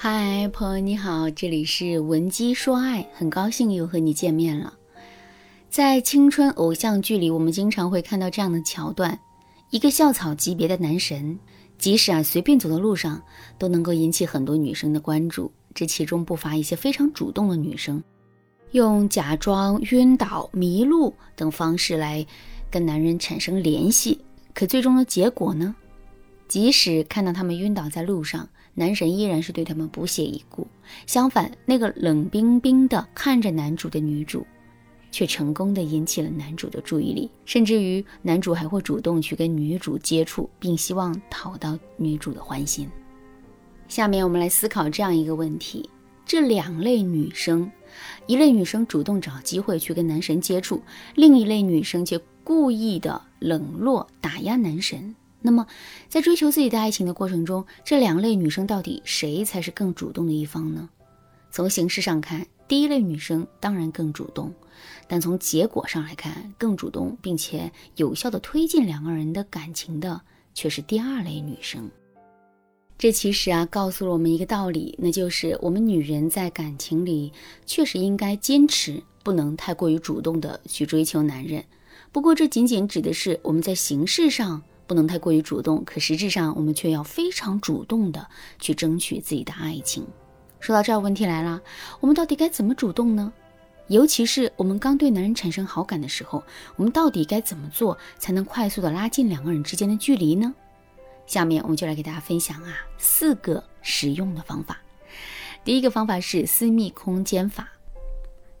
嗨，朋友你好，这里是文姬说爱，很高兴又和你见面了。在青春偶像剧里，我们经常会看到这样的桥段：一个校草级别的男神，即使啊随便走的路上，都能够引起很多女生的关注。这其中不乏一些非常主动的女生，用假装晕倒、迷路等方式来跟男人产生联系。可最终的结果呢？即使看到他们晕倒在路上，男神依然是对他们不屑一顾。相反，那个冷冰冰的看着男主的女主，却成功的引起了男主的注意力，甚至于男主还会主动去跟女主接触，并希望讨到女主的欢心。下面我们来思考这样一个问题：这两类女生，一类女生主动找机会去跟男神接触，另一类女生却故意的冷落打压男神。那么，在追求自己的爱情的过程中，这两类女生到底谁才是更主动的一方呢？从形式上看，第一类女生当然更主动，但从结果上来看，更主动并且有效的推进两个人的感情的却是第二类女生。这其实啊，告诉了我们一个道理，那就是我们女人在感情里确实应该坚持，不能太过于主动的去追求男人。不过，这仅仅指的是我们在形式上。不能太过于主动，可实质上我们却要非常主动的去争取自己的爱情。说到这儿，问题来了，我们到底该怎么主动呢？尤其是我们刚对男人产生好感的时候，我们到底该怎么做才能快速的拉近两个人之间的距离呢？下面我们就来给大家分享啊四个实用的方法。第一个方法是私密空间法。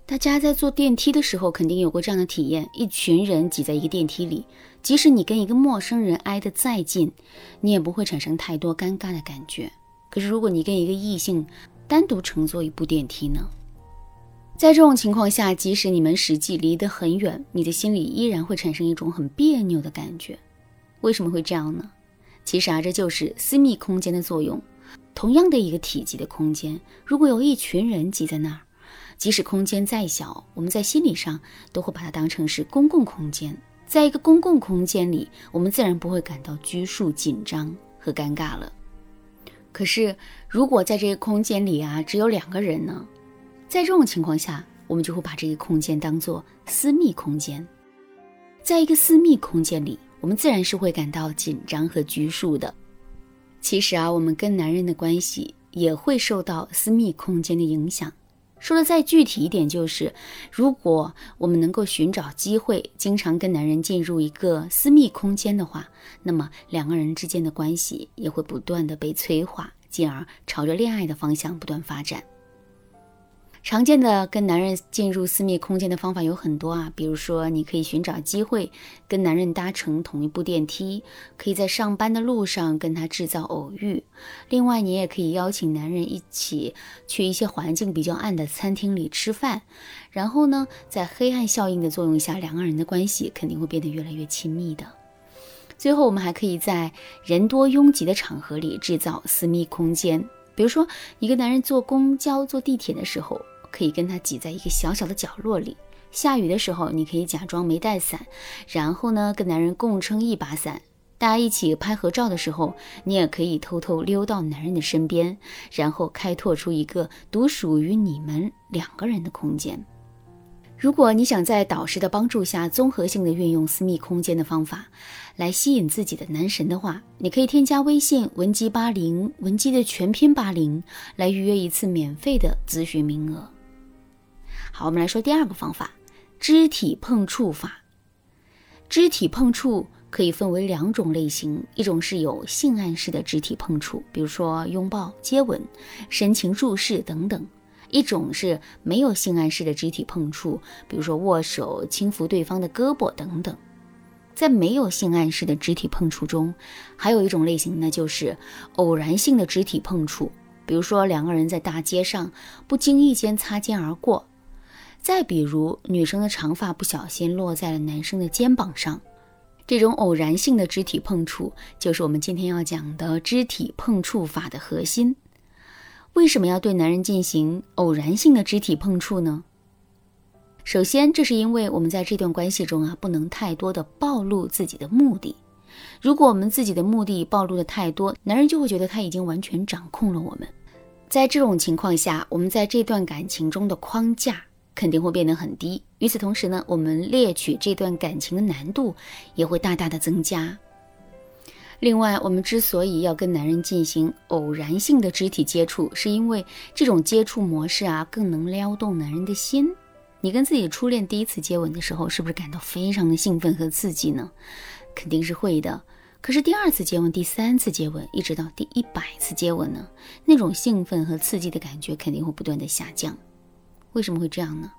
大家在坐电梯的时候，肯定有过这样的体验：一群人挤在一个电梯里，即使你跟一个陌生人挨得再近，你也不会产生太多尴尬的感觉。可是，如果你跟一个异性单独乘坐一部电梯呢？在这种情况下，即使你们实际离得很远，你的心里依然会产生一种很别扭的感觉。为什么会这样呢？其实啊，这就是私密空间的作用。同样的一个体积的空间，如果有一群人挤在那儿，即使空间再小，我们在心理上都会把它当成是公共空间。在一个公共空间里，我们自然不会感到拘束、紧张和尴尬了。可是，如果在这个空间里啊，只有两个人呢？在这种情况下，我们就会把这个空间当做私密空间。在一个私密空间里，我们自然是会感到紧张和拘束的。其实啊，我们跟男人的关系也会受到私密空间的影响。说的再具体一点，就是如果我们能够寻找机会，经常跟男人进入一个私密空间的话，那么两个人之间的关系也会不断的被催化，进而朝着恋爱的方向不断发展。常见的跟男人进入私密空间的方法有很多啊，比如说你可以寻找机会跟男人搭乘同一部电梯，可以在上班的路上跟他制造偶遇。另外，你也可以邀请男人一起去一些环境比较暗的餐厅里吃饭，然后呢，在黑暗效应的作用下，两个人的关系肯定会变得越来越亲密的。最后，我们还可以在人多拥挤的场合里制造私密空间。比如说，一个男人坐公交、坐地铁的时候，可以跟他挤在一个小小的角落里；下雨的时候，你可以假装没带伞，然后呢，跟男人共撑一把伞。大家一起拍合照的时候，你也可以偷偷溜到男人的身边，然后开拓出一个独属于你们两个人的空间。如果你想在导师的帮助下综合性的运用私密空间的方法，来吸引自己的男神的话，你可以添加微信文姬八零，文姬的全拼八零，来预约一次免费的咨询名额。好，我们来说第二个方法，肢体碰触法。肢体碰触可以分为两种类型，一种是有性暗示的肢体碰触，比如说拥抱、接吻、深情注视等等。一种是没有性暗示的肢体碰触，比如说握手、轻抚对方的胳膊等等。在没有性暗示的肢体碰触中，还有一种类型呢，就是偶然性的肢体碰触，比如说两个人在大街上不经意间擦肩而过，再比如女生的长发不小心落在了男生的肩膀上。这种偶然性的肢体碰触，就是我们今天要讲的肢体碰触法的核心。为什么要对男人进行偶然性的肢体碰触呢？首先，这是因为我们在这段关系中啊，不能太多的暴露自己的目的。如果我们自己的目的暴露的太多，男人就会觉得他已经完全掌控了我们。在这种情况下，我们在这段感情中的框架肯定会变得很低。与此同时呢，我们猎取这段感情的难度也会大大的增加。另外，我们之所以要跟男人进行偶然性的肢体接触，是因为这种接触模式啊，更能撩动男人的心。你跟自己初恋第一次接吻的时候，是不是感到非常的兴奋和刺激呢？肯定是会的。可是第二次接吻、第三次接吻，一直到第一百次接吻呢，那种兴奋和刺激的感觉肯定会不断的下降。为什么会这样呢？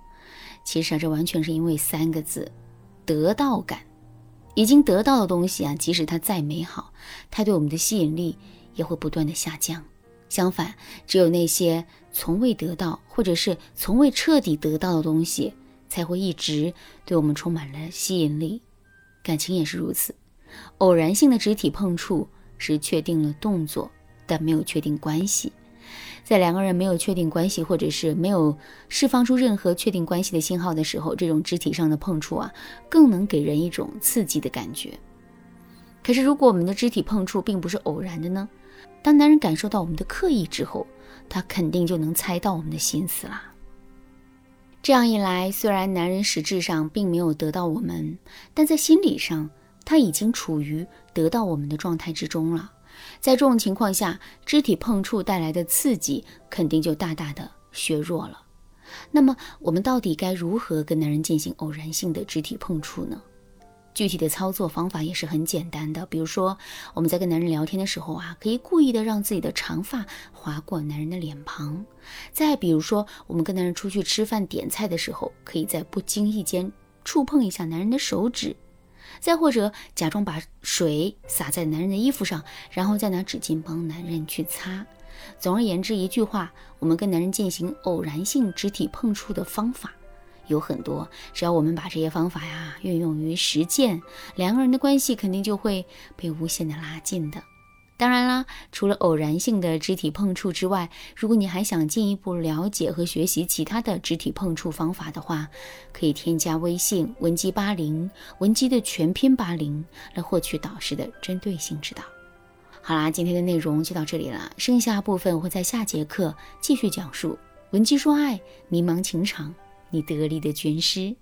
其实啊，这完全是因为三个字：得到感。已经得到的东西啊，即使它再美好，它对我们的吸引力也会不断的下降。相反，只有那些从未得到或者是从未彻底得到的东西，才会一直对我们充满了吸引力。感情也是如此。偶然性的肢体碰触是确定了动作，但没有确定关系。在两个人没有确定关系，或者是没有释放出任何确定关系的信号的时候，这种肢体上的碰触啊，更能给人一种刺激的感觉。可是，如果我们的肢体碰触并不是偶然的呢？当男人感受到我们的刻意之后，他肯定就能猜到我们的心思啦。这样一来，虽然男人实质上并没有得到我们，但在心理上。他已经处于得到我们的状态之中了，在这种情况下，肢体碰触带来的刺激肯定就大大的削弱了。那么，我们到底该如何跟男人进行偶然性的肢体碰触呢？具体的操作方法也是很简单的，比如说我们在跟男人聊天的时候啊，可以故意的让自己的长发划过男人的脸庞；再比如说，我们跟男人出去吃饭点菜的时候，可以在不经意间触碰一下男人的手指。再或者假装把水洒在男人的衣服上，然后再拿纸巾帮男人去擦。总而言之，一句话，我们跟男人进行偶然性肢体碰触的方法有很多。只要我们把这些方法呀运用于实践，两个人的关系肯定就会被无限的拉近的。当然啦，除了偶然性的肢体碰触之外，如果你还想进一步了解和学习其他的肢体碰触方法的话，可以添加微信文姬八零，文姬的全拼八零，来获取导师的针对性指导。好啦，今天的内容就到这里了，剩下部分会在下节课继续讲述。文姬说爱，迷茫情场，你得力的军师。